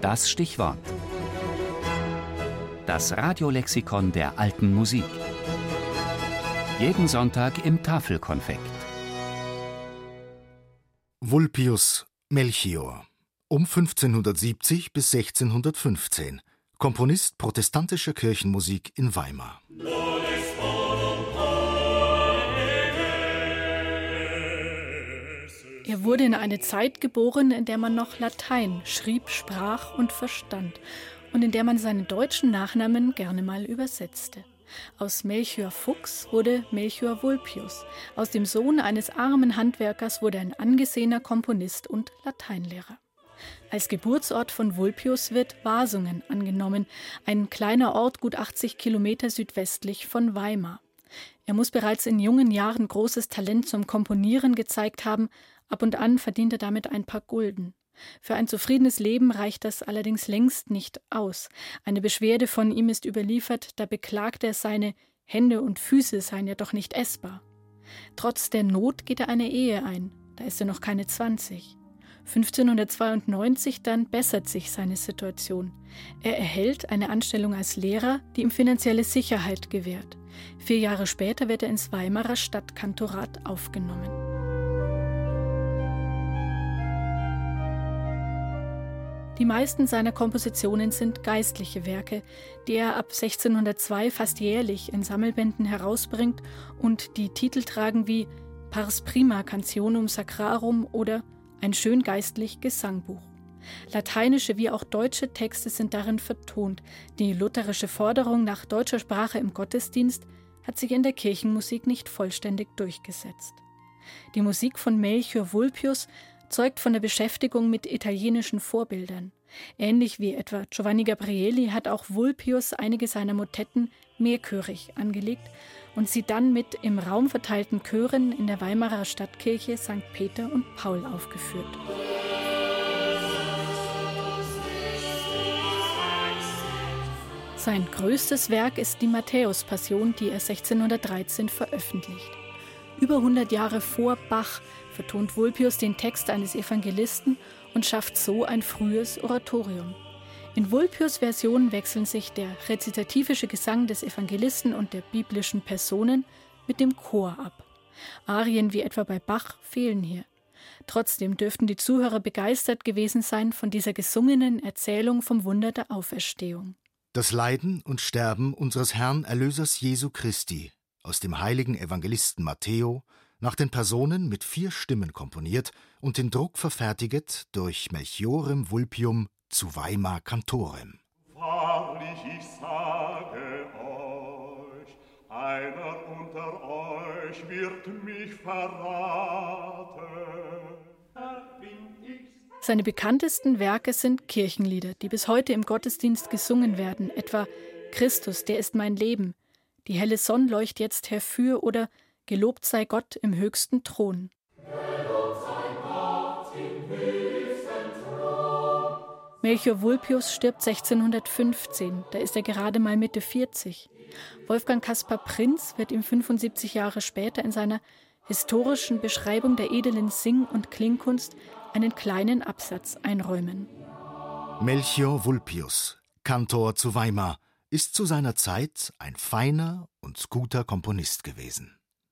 Das Stichwort. Das Radiolexikon der alten Musik. Jeden Sonntag im Tafelkonfekt. Vulpius Melchior um 1570 bis 1615 Komponist protestantischer Kirchenmusik in Weimar. Er wurde in eine Zeit geboren, in der man noch Latein schrieb, sprach und verstand und in der man seinen deutschen Nachnamen gerne mal übersetzte. Aus Melchior Fuchs wurde Melchior Vulpius. Aus dem Sohn eines armen Handwerkers wurde ein angesehener Komponist und Lateinlehrer. Als Geburtsort von Vulpius wird Wasungen angenommen, ein kleiner Ort gut 80 Kilometer südwestlich von Weimar. Er muss bereits in jungen Jahren großes Talent zum Komponieren gezeigt haben, ab und an verdient er damit ein paar Gulden. Für ein zufriedenes Leben reicht das allerdings längst nicht aus. Eine Beschwerde von ihm ist überliefert, da beklagt er seine Hände und Füße seien ja doch nicht essbar. Trotz der Not geht er eine Ehe ein, da ist er noch keine 20. 1592 dann bessert sich seine Situation. Er erhält eine Anstellung als Lehrer, die ihm finanzielle Sicherheit gewährt. Vier Jahre später wird er ins Weimarer Stadtkantorat aufgenommen. Die meisten seiner Kompositionen sind geistliche Werke, die er ab 1602 fast jährlich in Sammelbänden herausbringt und die Titel tragen wie Pars prima cantionum sacrarum oder ein schön geistlich Gesangbuch. Lateinische wie auch deutsche Texte sind darin vertont. Die lutherische Forderung nach deutscher Sprache im Gottesdienst hat sich in der Kirchenmusik nicht vollständig durchgesetzt. Die Musik von Melchior Vulpius zeugt von der Beschäftigung mit italienischen Vorbildern. Ähnlich wie etwa Giovanni Gabrieli hat auch Vulpius einige seiner Motetten mehrchörig angelegt und sie dann mit im Raum verteilten Chören in der Weimarer Stadtkirche St. Peter und Paul aufgeführt. Sein größtes Werk ist die Matthäus-Passion, die er 1613 veröffentlicht. Über 100 Jahre vor Bach vertont Vulpius den Text eines Evangelisten und schafft so ein frühes Oratorium. In Vulpius Version wechseln sich der rezitativische Gesang des Evangelisten und der biblischen Personen mit dem Chor ab. Arien wie etwa bei Bach fehlen hier. Trotzdem dürften die Zuhörer begeistert gewesen sein von dieser gesungenen Erzählung vom Wunder der Auferstehung. Das Leiden und Sterben unseres Herrn Erlösers Jesu Christi aus dem heiligen Evangelisten Matteo nach den Personen mit vier Stimmen komponiert und den Druck verfertiget durch Melchiorem Vulpium zu Weimar Kantorem. Wahrlich, ich sage euch, einer unter euch wird mich verraten. Seine bekanntesten Werke sind Kirchenlieder, die bis heute im Gottesdienst gesungen werden, etwa Christus, der ist mein Leben, die helle Sonne leucht jetzt herfür oder Gelobt sei Gott im höchsten Thron. Melchior Vulpius stirbt 1615, da ist er gerade mal Mitte 40. Wolfgang Caspar Prinz wird ihm 75 Jahre später in seiner historischen Beschreibung der edlen Sing- und Klingkunst einen kleinen Absatz einräumen. Melchior Vulpius, Kantor zu Weimar, ist zu seiner Zeit ein feiner und guter Komponist gewesen.